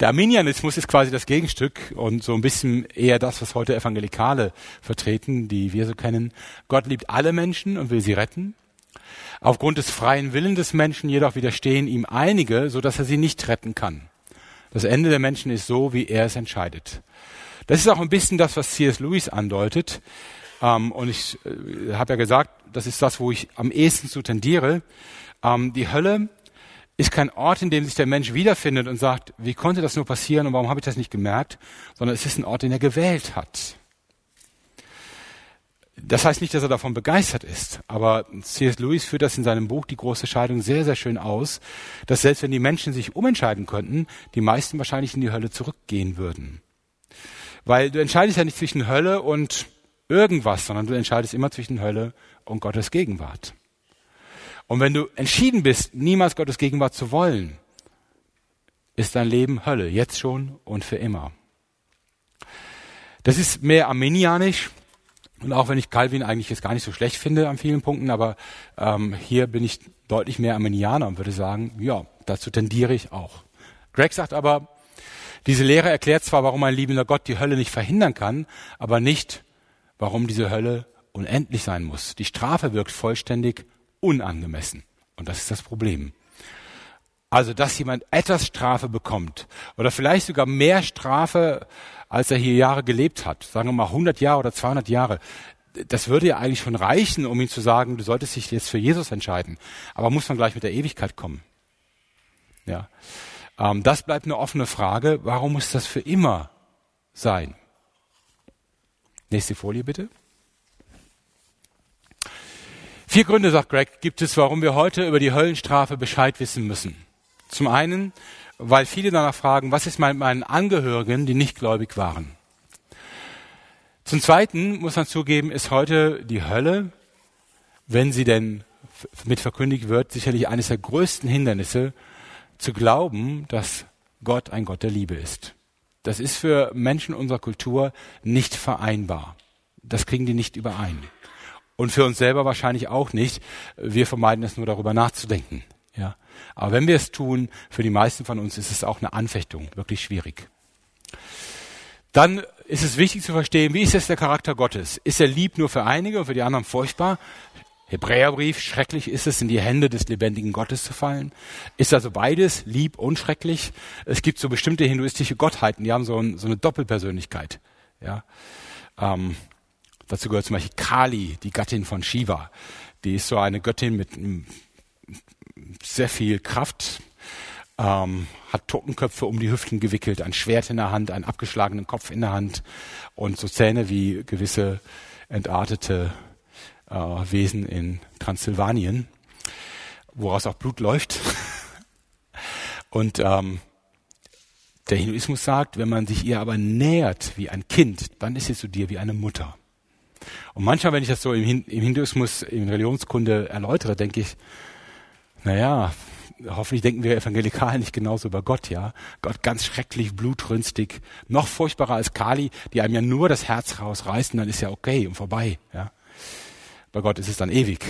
Der Arminianismus ist quasi das Gegenstück und so ein bisschen eher das, was heute Evangelikale vertreten, die wir so kennen. Gott liebt alle Menschen und will sie retten. Aufgrund des freien Willens des Menschen jedoch widerstehen ihm einige, so dass er sie nicht retten kann. Das Ende der Menschen ist so, wie er es entscheidet. Das ist auch ein bisschen das, was C.S. Lewis andeutet. Ähm, und ich äh, habe ja gesagt, das ist das, wo ich am ehesten zu tendiere. Ähm, die Hölle ist kein Ort, in dem sich der Mensch wiederfindet und sagt, wie konnte das nur passieren und warum habe ich das nicht gemerkt, sondern es ist ein Ort, den er gewählt hat. Das heißt nicht, dass er davon begeistert ist, aber C.S. Lewis führt das in seinem Buch Die große Scheidung sehr, sehr schön aus, dass selbst wenn die Menschen sich umentscheiden könnten, die meisten wahrscheinlich in die Hölle zurückgehen würden. Weil du entscheidest ja nicht zwischen Hölle und irgendwas, sondern du entscheidest immer zwischen Hölle und Gottes Gegenwart. Und wenn du entschieden bist, niemals Gottes Gegenwart zu wollen, ist dein Leben Hölle, jetzt schon und für immer. Das ist mehr armenianisch, und auch wenn ich Calvin eigentlich jetzt gar nicht so schlecht finde an vielen Punkten, aber ähm, hier bin ich deutlich mehr Armenianer und würde sagen, ja, dazu tendiere ich auch. Greg sagt aber, diese Lehre erklärt zwar, warum ein liebender Gott die Hölle nicht verhindern kann, aber nicht, warum diese Hölle unendlich sein muss. Die Strafe wirkt vollständig unangemessen. Und das ist das Problem. Also, dass jemand etwas Strafe bekommt oder vielleicht sogar mehr Strafe, als er hier Jahre gelebt hat, sagen wir mal 100 Jahre oder 200 Jahre, das würde ja eigentlich schon reichen, um ihm zu sagen, du solltest dich jetzt für Jesus entscheiden. Aber muss man gleich mit der Ewigkeit kommen? Ja, ähm, das bleibt eine offene Frage. Warum muss das für immer sein? Nächste Folie bitte. Vier Gründe, sagt Greg, gibt es, warum wir heute über die Höllenstrafe Bescheid wissen müssen. Zum einen, weil viele danach fragen, was ist mit meinen Angehörigen, die nicht gläubig waren? Zum Zweiten muss man zugeben, ist heute die Hölle, wenn sie denn mit verkündigt wird, sicherlich eines der größten Hindernisse, zu glauben, dass Gott ein Gott der Liebe ist. Das ist für Menschen unserer Kultur nicht vereinbar. Das kriegen die nicht überein. Und für uns selber wahrscheinlich auch nicht. Wir vermeiden es nur darüber nachzudenken. Ja. Aber wenn wir es tun, für die meisten von uns ist es auch eine Anfechtung, wirklich schwierig. Dann ist es wichtig zu verstehen, wie ist jetzt der Charakter Gottes? Ist er lieb nur für einige und für die anderen furchtbar? Hebräerbrief, schrecklich ist es, in die Hände des lebendigen Gottes zu fallen. Ist also beides, lieb und schrecklich. Es gibt so bestimmte hinduistische Gottheiten, die haben so, ein, so eine Doppelpersönlichkeit. Ja. Ähm, dazu gehört zum Beispiel Kali, die Gattin von Shiva. Die ist so eine Göttin mit sehr viel Kraft, ähm, hat Totenköpfe um die Hüften gewickelt, ein Schwert in der Hand, einen abgeschlagenen Kopf in der Hand und so Zähne wie gewisse entartete äh, Wesen in Transsilvanien, woraus auch Blut läuft. Und ähm, der Hinduismus sagt, wenn man sich ihr aber nähert wie ein Kind, dann ist sie zu dir wie eine Mutter. Und manchmal, wenn ich das so im, Hinduismus, in Religionskunde erläutere, denke ich, naja, hoffentlich denken wir Evangelikalen nicht genauso über Gott, ja. Gott ganz schrecklich, blutrünstig, noch furchtbarer als Kali, die einem ja nur das Herz rausreißt und dann ist ja okay und vorbei, ja. Bei Gott ist es dann ewig.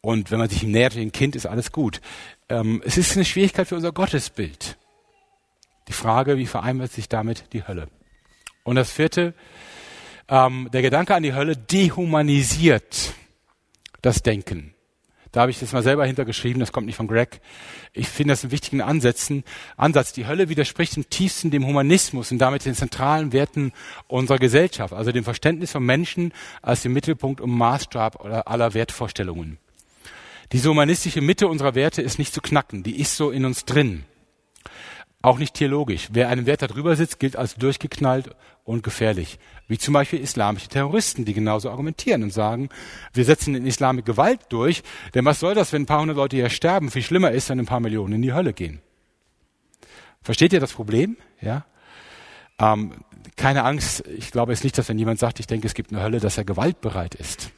Und wenn man sich ihm nähert wie ein Kind, ist alles gut. Ähm, es ist eine Schwierigkeit für unser Gottesbild. Die Frage, wie vereinbart sich damit die Hölle? Und das vierte, ähm, der Gedanke an die Hölle dehumanisiert das Denken. Da habe ich das mal selber hintergeschrieben, das kommt nicht von Greg. Ich finde das einen wichtigen Ansätzen, Ansatz. Die Hölle widerspricht im tiefsten dem Humanismus und damit den zentralen Werten unserer Gesellschaft, also dem Verständnis von Menschen als dem Mittelpunkt und Maßstab aller Wertvorstellungen. Diese humanistische Mitte unserer Werte ist nicht zu knacken, die ist so in uns drin. Auch nicht theologisch. Wer einen Wert darüber sitzt, gilt als durchgeknallt und gefährlich. Wie zum Beispiel islamische Terroristen, die genauso argumentieren und sagen, wir setzen den Islam Gewalt durch, denn was soll das, wenn ein paar hundert Leute hier sterben? Viel schlimmer ist, wenn ein paar Millionen in die Hölle gehen. Versteht ihr das Problem? Ja? Ähm, keine Angst, ich glaube es nicht, dass wenn jemand sagt, ich denke, es gibt eine Hölle, dass er gewaltbereit ist.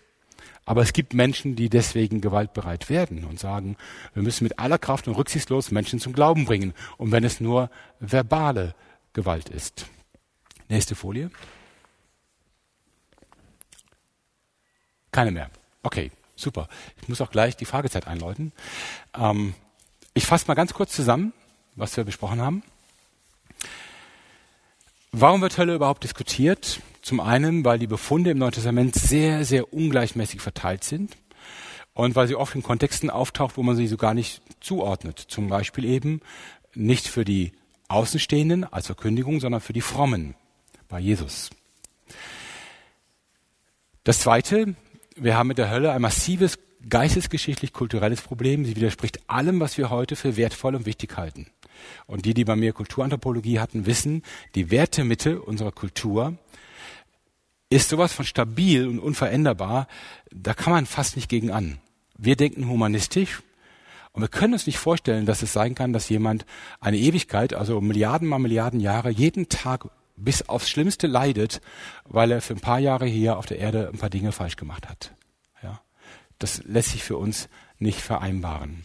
Aber es gibt Menschen, die deswegen gewaltbereit werden und sagen, wir müssen mit aller Kraft und rücksichtslos Menschen zum Glauben bringen. Und wenn es nur verbale Gewalt ist. Nächste Folie. Keine mehr. Okay, super. Ich muss auch gleich die Fragezeit einläuten. Ähm, ich fasse mal ganz kurz zusammen, was wir besprochen haben. Warum wird Hölle überhaupt diskutiert? Zum einen, weil die Befunde im Neuen Testament sehr, sehr ungleichmäßig verteilt sind und weil sie oft in Kontexten auftaucht, wo man sie so gar nicht zuordnet. Zum Beispiel eben nicht für die Außenstehenden als Verkündigung, sondern für die Frommen bei Jesus. Das Zweite, wir haben mit der Hölle ein massives geistesgeschichtlich-kulturelles Problem. Sie widerspricht allem, was wir heute für wertvoll und wichtig halten. Und die, die bei mir Kulturanthropologie hatten, wissen, die Wertemitte unserer Kultur ist sowas von stabil und unveränderbar, da kann man fast nicht gegen an. Wir denken humanistisch und wir können uns nicht vorstellen, dass es sein kann, dass jemand eine Ewigkeit, also Milliarden mal Milliarden Jahre, jeden Tag bis aufs Schlimmste leidet, weil er für ein paar Jahre hier auf der Erde ein paar Dinge falsch gemacht hat. Ja, das lässt sich für uns nicht vereinbaren.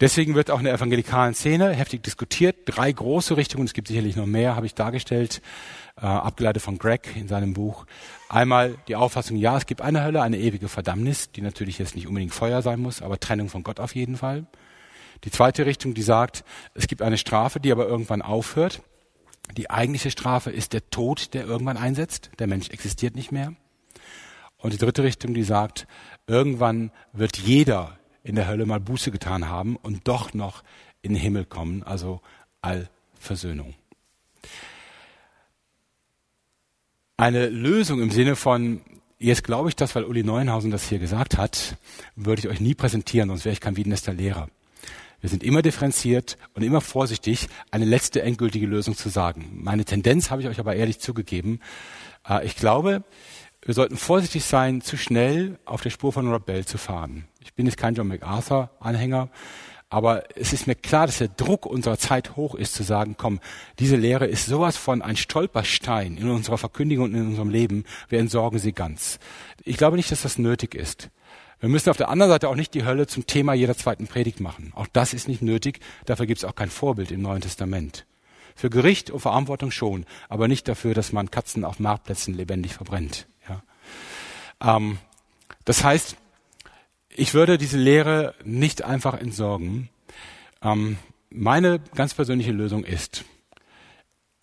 Deswegen wird auch in der evangelikalen Szene heftig diskutiert. Drei große Richtungen, es gibt sicherlich noch mehr, habe ich dargestellt, äh, abgeleitet von Greg in seinem Buch. Einmal die Auffassung, ja, es gibt eine Hölle, eine ewige Verdammnis, die natürlich jetzt nicht unbedingt Feuer sein muss, aber Trennung von Gott auf jeden Fall. Die zweite Richtung, die sagt, es gibt eine Strafe, die aber irgendwann aufhört. Die eigentliche Strafe ist der Tod, der irgendwann einsetzt. Der Mensch existiert nicht mehr. Und die dritte Richtung, die sagt, irgendwann wird jeder in der Hölle mal Buße getan haben und doch noch in den Himmel kommen, also Allversöhnung. Eine Lösung im Sinne von, jetzt glaube ich das, weil Uli Neuenhausen das hier gesagt hat, würde ich euch nie präsentieren, sonst wäre ich kein Wiedenester Lehrer. Wir sind immer differenziert und immer vorsichtig, eine letzte endgültige Lösung zu sagen. Meine Tendenz habe ich euch aber ehrlich zugegeben. Äh, ich glaube, wir sollten vorsichtig sein, zu schnell auf der Spur von Rob Bell zu fahren. Ich bin jetzt kein John MacArthur-Anhänger, aber es ist mir klar, dass der Druck unserer Zeit hoch ist, zu sagen, komm, diese Lehre ist sowas von ein Stolperstein in unserer Verkündigung und in unserem Leben, wir entsorgen sie ganz. Ich glaube nicht, dass das nötig ist. Wir müssen auf der anderen Seite auch nicht die Hölle zum Thema jeder zweiten Predigt machen. Auch das ist nicht nötig, dafür gibt es auch kein Vorbild im Neuen Testament. Für Gericht und Verantwortung schon, aber nicht dafür, dass man Katzen auf Marktplätzen lebendig verbrennt. Ähm, das heißt, ich würde diese Lehre nicht einfach entsorgen. Ähm, meine ganz persönliche Lösung ist,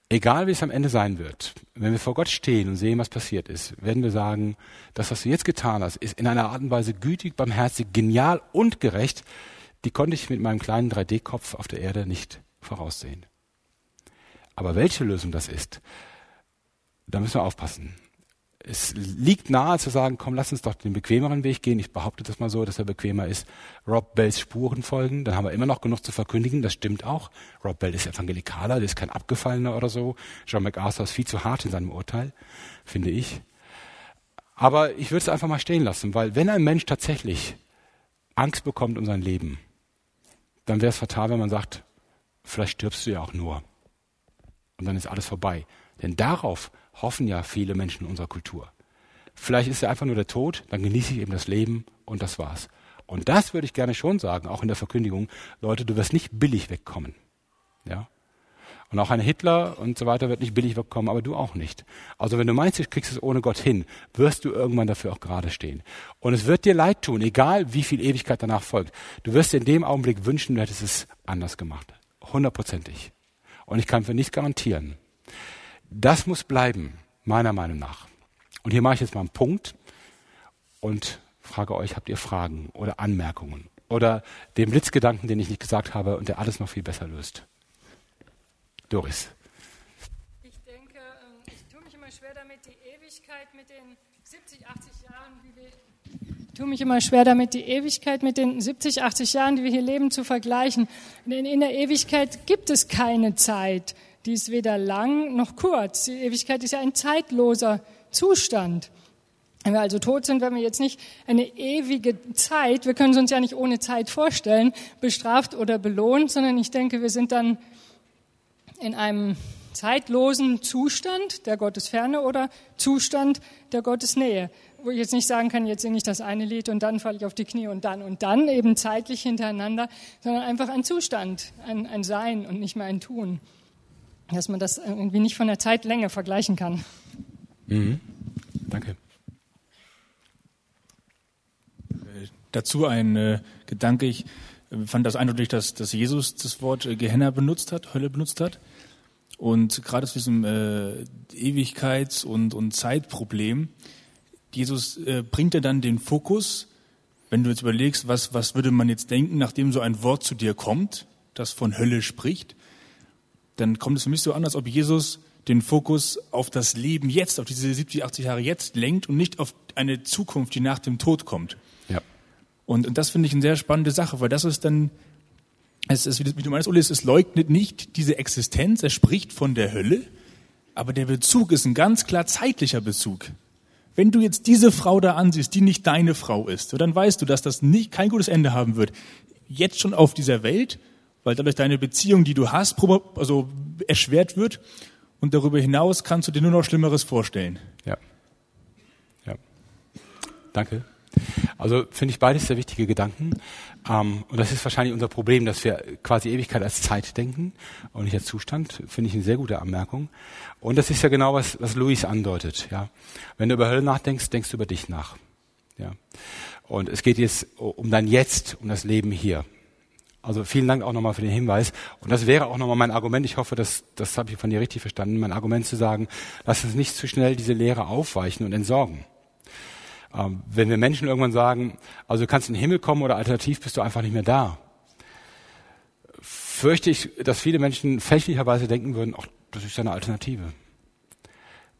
egal wie es am Ende sein wird, wenn wir vor Gott stehen und sehen, was passiert ist, werden wir sagen, das, was du jetzt getan hast, ist in einer Art und Weise gütig, barmherzig, genial und gerecht, die konnte ich mit meinem kleinen 3D-Kopf auf der Erde nicht voraussehen. Aber welche Lösung das ist, da müssen wir aufpassen es liegt nahe zu sagen, komm, lass uns doch den bequemeren Weg gehen. Ich behaupte das mal so, dass er bequemer ist. Rob Bells Spuren folgen, dann haben wir immer noch genug zu verkündigen. Das stimmt auch. Rob Bell ist Evangelikaler, der ist kein Abgefallener oder so. John MacArthur ist viel zu hart in seinem Urteil, finde ich. Aber ich würde es einfach mal stehen lassen, weil wenn ein Mensch tatsächlich Angst bekommt um sein Leben, dann wäre es fatal, wenn man sagt, vielleicht stirbst du ja auch nur. Und dann ist alles vorbei. Denn darauf hoffen ja viele Menschen in unserer Kultur. Vielleicht ist ja einfach nur der Tod, dann genieße ich eben das Leben und das war's. Und das würde ich gerne schon sagen, auch in der Verkündigung. Leute, du wirst nicht billig wegkommen. Ja? Und auch ein Hitler und so weiter wird nicht billig wegkommen, aber du auch nicht. Also wenn du meinst, du kriegst es ohne Gott hin, wirst du irgendwann dafür auch gerade stehen. Und es wird dir leid tun, egal wie viel Ewigkeit danach folgt. Du wirst dir in dem Augenblick wünschen, du hättest es anders gemacht. Hundertprozentig. Und ich kann für nichts garantieren. Das muss bleiben, meiner Meinung nach. Und hier mache ich jetzt mal einen Punkt und frage euch, habt ihr Fragen oder Anmerkungen oder den Blitzgedanken, den ich nicht gesagt habe und der alles noch viel besser löst? Doris. Ich denke, ähm, ich tue mich immer schwer damit, die Ewigkeit mit den 70, 80 Jahren, wie wir ich tue mich immer schwer damit, die Ewigkeit mit den 70, 80 Jahren, die wir hier leben, zu vergleichen. Denn in der Ewigkeit gibt es keine Zeit. Die ist weder lang noch kurz. Die Ewigkeit ist ja ein zeitloser Zustand. Wenn wir also tot sind, werden wir jetzt nicht eine ewige Zeit, wir können es uns ja nicht ohne Zeit vorstellen, bestraft oder belohnt, sondern ich denke, wir sind dann in einem zeitlosen Zustand der Gottesferne oder Zustand der Gottesnähe, wo ich jetzt nicht sagen kann, jetzt singe ich das eine Lied und dann falle ich auf die Knie und dann und dann eben zeitlich hintereinander, sondern einfach ein Zustand, ein, ein Sein und nicht mehr ein Tun dass man das irgendwie nicht von der Zeitlänge vergleichen kann. Mhm. Danke. Äh, dazu ein äh, Gedanke. Ich äh, fand das eindeutig, dass, dass Jesus das Wort äh, Gehenna benutzt hat, Hölle benutzt hat. Und gerade zu diesem äh, Ewigkeits- und, und Zeitproblem, Jesus äh, bringt er dann den Fokus, wenn du jetzt überlegst, was, was würde man jetzt denken, nachdem so ein Wort zu dir kommt, das von Hölle spricht, dann kommt es für mich so an, als ob Jesus den Fokus auf das Leben jetzt, auf diese 70, 80 Jahre jetzt lenkt und nicht auf eine Zukunft, die nach dem Tod kommt. Ja. Und, und das finde ich eine sehr spannende Sache, weil das ist dann, es ist, wie du meinst, Uli, es leugnet nicht diese Existenz, es spricht von der Hölle, aber der Bezug ist ein ganz klar zeitlicher Bezug. Wenn du jetzt diese Frau da ansiehst, die nicht deine Frau ist, dann weißt du, dass das nicht, kein gutes Ende haben wird. Jetzt schon auf dieser Welt, weil dadurch deine Beziehung, die du hast, also erschwert wird. Und darüber hinaus kannst du dir nur noch Schlimmeres vorstellen. Ja. Ja. Danke. Also finde ich beides sehr wichtige Gedanken. Ähm, und das ist wahrscheinlich unser Problem, dass wir quasi Ewigkeit als Zeit denken und nicht als Zustand. Finde ich eine sehr gute Anmerkung. Und das ist ja genau, was, was Luis andeutet. Ja. Wenn du über Hölle nachdenkst, denkst du über dich nach. Ja. Und es geht jetzt um dein Jetzt, um das Leben hier. Also vielen Dank auch nochmal für den Hinweis. Und das wäre auch nochmal mein Argument. Ich hoffe, das, das habe ich von dir richtig verstanden. Mein Argument zu sagen, lass uns nicht zu schnell diese Lehre aufweichen und entsorgen. Ähm, wenn wir Menschen irgendwann sagen, also du kannst in den Himmel kommen oder alternativ bist du einfach nicht mehr da, fürchte ich, dass viele Menschen fälschlicherweise denken würden, ach, das ist eine Alternative.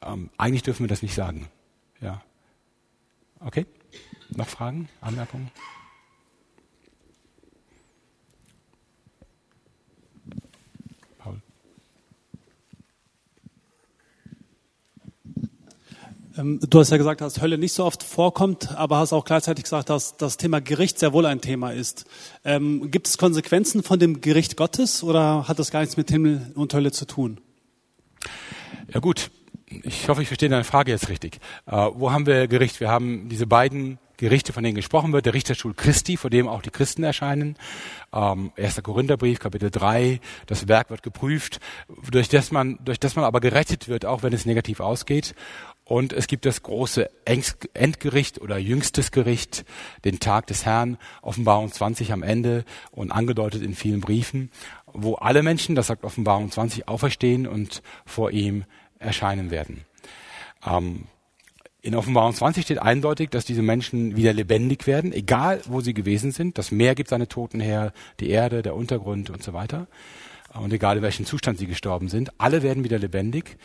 Ähm, eigentlich dürfen wir das nicht sagen. Ja. Okay? Noch Fragen, Anmerkungen? Du hast ja gesagt, dass Hölle nicht so oft vorkommt, aber hast auch gleichzeitig gesagt, dass das Thema Gericht sehr wohl ein Thema ist. Ähm, gibt es Konsequenzen von dem Gericht Gottes oder hat das gar nichts mit Himmel und Hölle zu tun? Ja gut, ich hoffe, ich verstehe deine Frage jetzt richtig. Äh, wo haben wir Gericht? Wir haben diese beiden Gerichte, von denen gesprochen wird, der Richterstuhl Christi, vor dem auch die Christen erscheinen. Ähm, 1. Korintherbrief, Kapitel 3, das Werk wird geprüft, durch das, man, durch das man aber gerettet wird, auch wenn es negativ ausgeht. Und es gibt das große Endgericht oder jüngstes Gericht, den Tag des Herrn, Offenbarung 20 am Ende und angedeutet in vielen Briefen, wo alle Menschen, das sagt Offenbarung 20, auferstehen und vor ihm erscheinen werden. Ähm, in Offenbarung 20 steht eindeutig, dass diese Menschen wieder lebendig werden, egal wo sie gewesen sind. Das Meer gibt seine Toten her, die Erde, der Untergrund und so weiter. Und egal in welchem Zustand sie gestorben sind, alle werden wieder lebendig.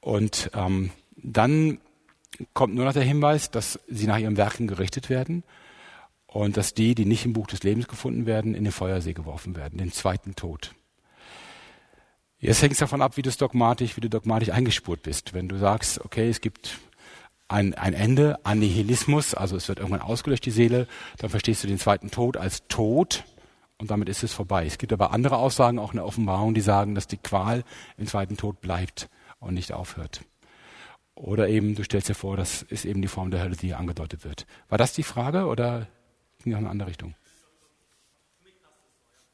Und ähm, dann kommt nur noch der Hinweis, dass sie nach ihren Werken gerichtet werden und dass die, die nicht im Buch des Lebens gefunden werden, in den Feuersee geworfen werden, den zweiten Tod. Jetzt hängt es davon ab, wie du dogmatisch, wie du dogmatisch eingespurt bist. Wenn du sagst, okay, es gibt ein, ein Ende, Annihilismus, also es wird irgendwann ausgelöscht, die Seele, dann verstehst du den zweiten Tod als Tod und damit ist es vorbei. Es gibt aber andere Aussagen, auch in der Offenbarung, die sagen, dass die Qual im zweiten Tod bleibt und nicht aufhört. Oder eben, du stellst dir vor, das ist eben die Form der Hölle, die hier angedeutet wird. War das die Frage oder ging noch in eine andere Richtung?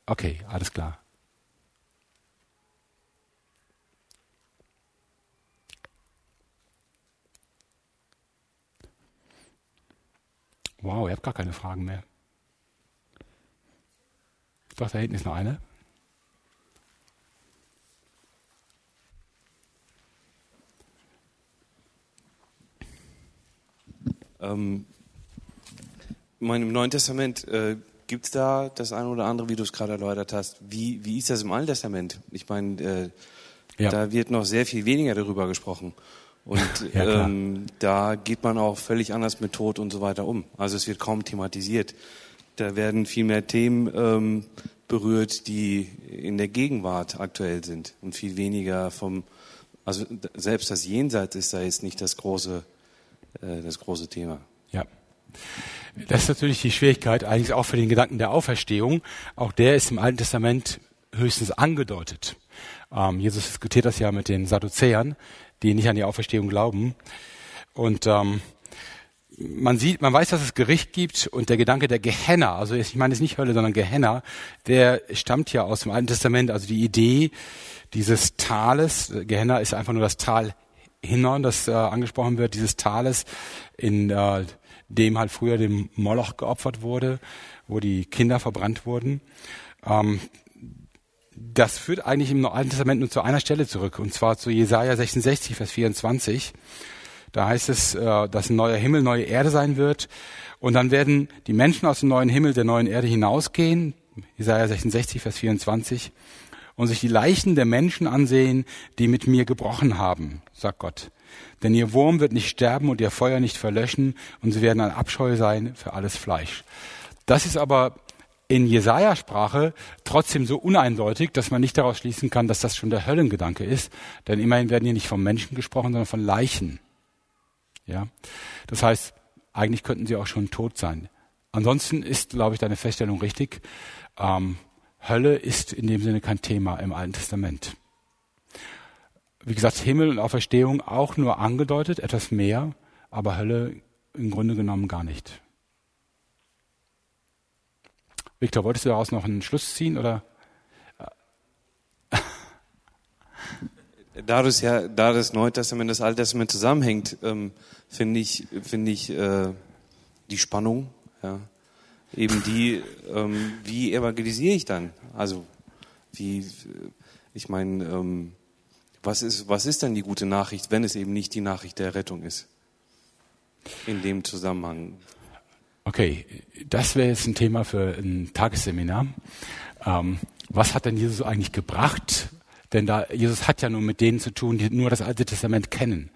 Okay, alles klar. Wow, ihr habt gar keine Fragen mehr. Doch, da hinten ist noch eine. Ähm, meine, Im Neuen Testament äh, gibt es da das eine oder andere, wie du es gerade erläutert hast. Wie, wie ist das im Alten Testament? Ich meine, äh, ja. da wird noch sehr viel weniger darüber gesprochen. Und ja, ähm, da geht man auch völlig anders mit Tod und so weiter um. Also es wird kaum thematisiert. Da werden viel mehr Themen ähm, berührt, die in der Gegenwart aktuell sind und viel weniger vom, also selbst das Jenseits ist da jetzt nicht das große, äh, das große Thema. Ja. Das ist natürlich die Schwierigkeit, eigentlich auch für den Gedanken der Auferstehung. Auch der ist im Alten Testament höchstens angedeutet. Ähm, Jesus diskutiert das ja mit den Sadduzäern die nicht an die Auferstehung glauben. Und ähm, man sieht, man weiß, dass es Gericht gibt und der Gedanke der Gehenna, also ich meine es nicht Hölle, sondern Gehenna, der stammt ja aus dem Alten Testament, also die Idee dieses Tales, Gehenna ist einfach nur das Tal Hinnon, das äh, angesprochen wird, dieses Tales, in äh, dem halt früher dem Moloch geopfert wurde, wo die Kinder verbrannt wurden. Ähm, das führt eigentlich im Alten Testament nur zu einer Stelle zurück, und zwar zu Jesaja 66, Vers 24. Da heißt es, äh, dass ein neuer Himmel, neue Erde sein wird. Und dann werden die Menschen aus dem neuen Himmel, der neuen Erde hinausgehen. Jesaja 66, Vers 24. und sich die Leichen der Menschen ansehen, die mit mir gebrochen haben, sagt Gott. Denn ihr Wurm wird nicht sterben und ihr Feuer nicht verlöschen und sie werden ein Abscheu sein für alles Fleisch. Das ist aber in Jesaja-Sprache trotzdem so uneindeutig, dass man nicht daraus schließen kann, dass das schon der Höllengedanke ist. Denn immerhin werden hier nicht von Menschen gesprochen, sondern von Leichen. Ja. Das heißt, eigentlich könnten sie auch schon tot sein. Ansonsten ist, glaube ich, deine Feststellung richtig. Ähm, Hölle ist in dem Sinne kein Thema im Alten Testament. Wie gesagt, Himmel und Auferstehung auch nur angedeutet, etwas mehr, aber Hölle im Grunde genommen gar nicht. Victor, wolltest du daraus noch einen Schluss ziehen oder? Da das ja, da das Neue Testament das Alte Testament zusammenhängt, ähm, finde ich, finde ich äh, die Spannung, ja, eben die, ähm, wie evangelisiere ich dann? Also wie, ich meine, ähm, was ist, was ist denn die gute Nachricht, wenn es eben nicht die Nachricht der Rettung ist? In dem Zusammenhang. Okay, das wäre jetzt ein Thema für ein Tagesseminar. Ähm, was hat denn Jesus eigentlich gebracht? Denn da, Jesus hat ja nur mit denen zu tun, die nur das Alte Testament kennen.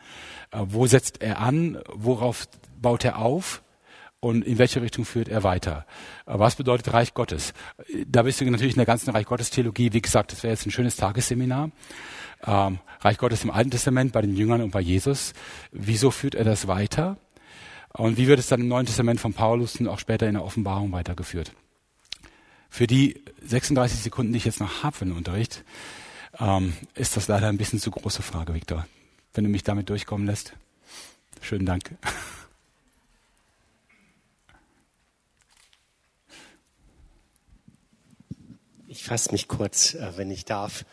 Äh, wo setzt er an? Worauf baut er auf? Und in welche Richtung führt er weiter? Äh, was bedeutet Reich Gottes? Da bist du natürlich in der ganzen Reich Gottes Theologie. Wie gesagt, das wäre jetzt ein schönes Tagesseminar ähm, Reich Gottes im Alten Testament, bei den Jüngern und bei Jesus. Wieso führt er das weiter? Und wie wird es dann im Neuen Testament von Paulus und auch später in der Offenbarung weitergeführt? Für die 36 Sekunden, die ich jetzt noch habe für den Unterricht, ähm, ist das leider ein bisschen zu große Frage, Viktor. Wenn du mich damit durchkommen lässt. Schönen Dank. fasse mich kurz, äh, wenn ich darf.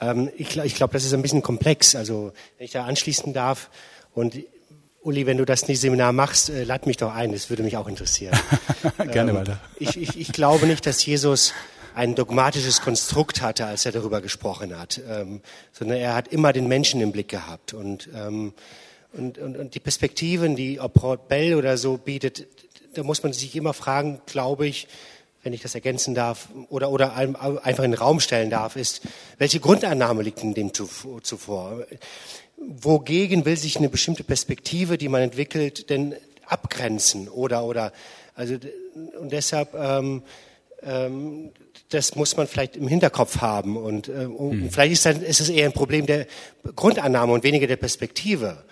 Ähm, ich, ich glaube, das ist ein bisschen komplex. Also, wenn ich da anschließen darf und Uli, wenn du das nicht Seminar machst, äh, lad mich doch ein, das würde mich auch interessieren. Gerne ähm, weiter. Ich, ich, ich glaube nicht, dass Jesus ein dogmatisches Konstrukt hatte, als er darüber gesprochen hat, ähm, sondern er hat immer den Menschen im Blick gehabt. Und, ähm, und, und, und die Perspektiven, die ob Bell oder so bietet, da muss man sich immer fragen, glaube ich, wenn ich das ergänzen darf, oder, oder einfach in den Raum stellen darf, ist, welche Grundannahme liegt in dem zuvor? Wogegen will sich eine bestimmte Perspektive, die man entwickelt, denn abgrenzen? Oder, oder, also, und deshalb, ähm, ähm, das muss man vielleicht im Hinterkopf haben. Und, äh, und mhm. vielleicht ist, dann, ist es eher ein Problem der Grundannahme und weniger der Perspektive.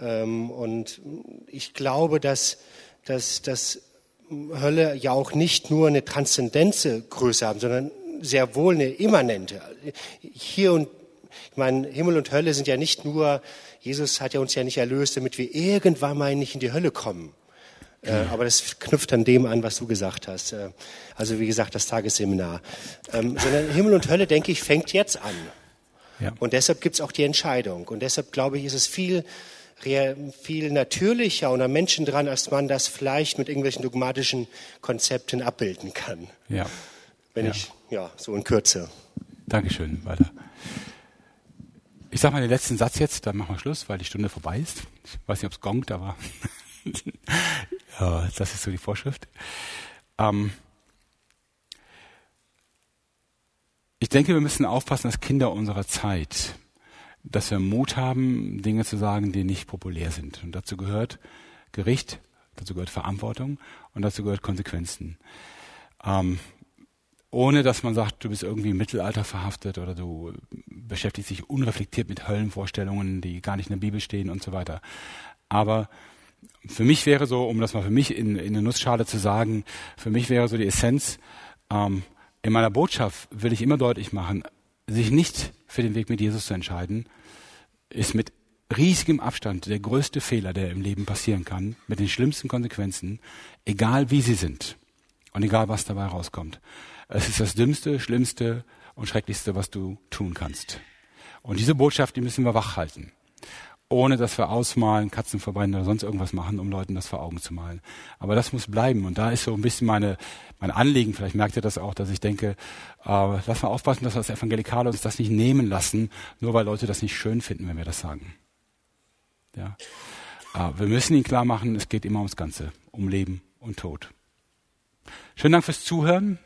Ähm, und ich glaube, dass, dass, dass Hölle ja auch nicht nur eine transzendenze Größe haben, sondern sehr wohl eine immanente. Hier und ich meine, Himmel und Hölle sind ja nicht nur, Jesus hat ja uns ja nicht erlöst, damit wir irgendwann mal nicht in die Hölle kommen. Äh, aber das knüpft an dem an, was du gesagt hast. Äh, also wie gesagt, das Tagesseminar. Ähm, sondern Himmel und Hölle, denke ich, fängt jetzt an. Ja. Und deshalb gibt es auch die Entscheidung. Und deshalb glaube ich, ist es viel viel natürlicher und am Menschen dran, als man das vielleicht mit irgendwelchen dogmatischen Konzepten abbilden kann. Ja. Wenn ja. ich, ja, so in Kürze. Dankeschön, weiter. Ich sage mal den letzten Satz jetzt, dann machen wir Schluss, weil die Stunde vorbei ist. Ich weiß nicht, ob es gongt, aber ja, das ist so die Vorschrift. Ähm ich denke, wir müssen aufpassen als Kinder unserer Zeit dass wir Mut haben, Dinge zu sagen, die nicht populär sind. Und dazu gehört Gericht, dazu gehört Verantwortung und dazu gehört Konsequenzen. Ähm, ohne dass man sagt, du bist irgendwie im Mittelalter verhaftet oder du beschäftigst dich unreflektiert mit Höllenvorstellungen, die gar nicht in der Bibel stehen und so weiter. Aber für mich wäre so, um das mal für mich in, in eine Nussschale zu sagen, für mich wäre so die Essenz, ähm, in meiner Botschaft will ich immer deutlich machen, sich nicht für den Weg mit Jesus zu entscheiden, ist mit riesigem Abstand der größte Fehler, der im Leben passieren kann, mit den schlimmsten Konsequenzen, egal wie sie sind und egal was dabei rauskommt. Es ist das Dümmste, Schlimmste und Schrecklichste, was du tun kannst. Und diese Botschaft, die müssen wir wach halten ohne dass wir ausmalen, Katzen verbrennen oder sonst irgendwas machen, um Leuten das vor Augen zu malen. Aber das muss bleiben. Und da ist so ein bisschen meine, mein Anliegen, vielleicht merkt ihr das auch, dass ich denke, äh, lass mal aufpassen, dass wir als Evangelikale uns das nicht nehmen lassen, nur weil Leute das nicht schön finden, wenn wir das sagen. Ja. Äh, wir müssen ihnen klar machen, es geht immer ums Ganze, um Leben und Tod. Schönen Dank fürs Zuhören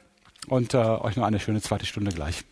und äh, euch noch eine schöne zweite Stunde gleich.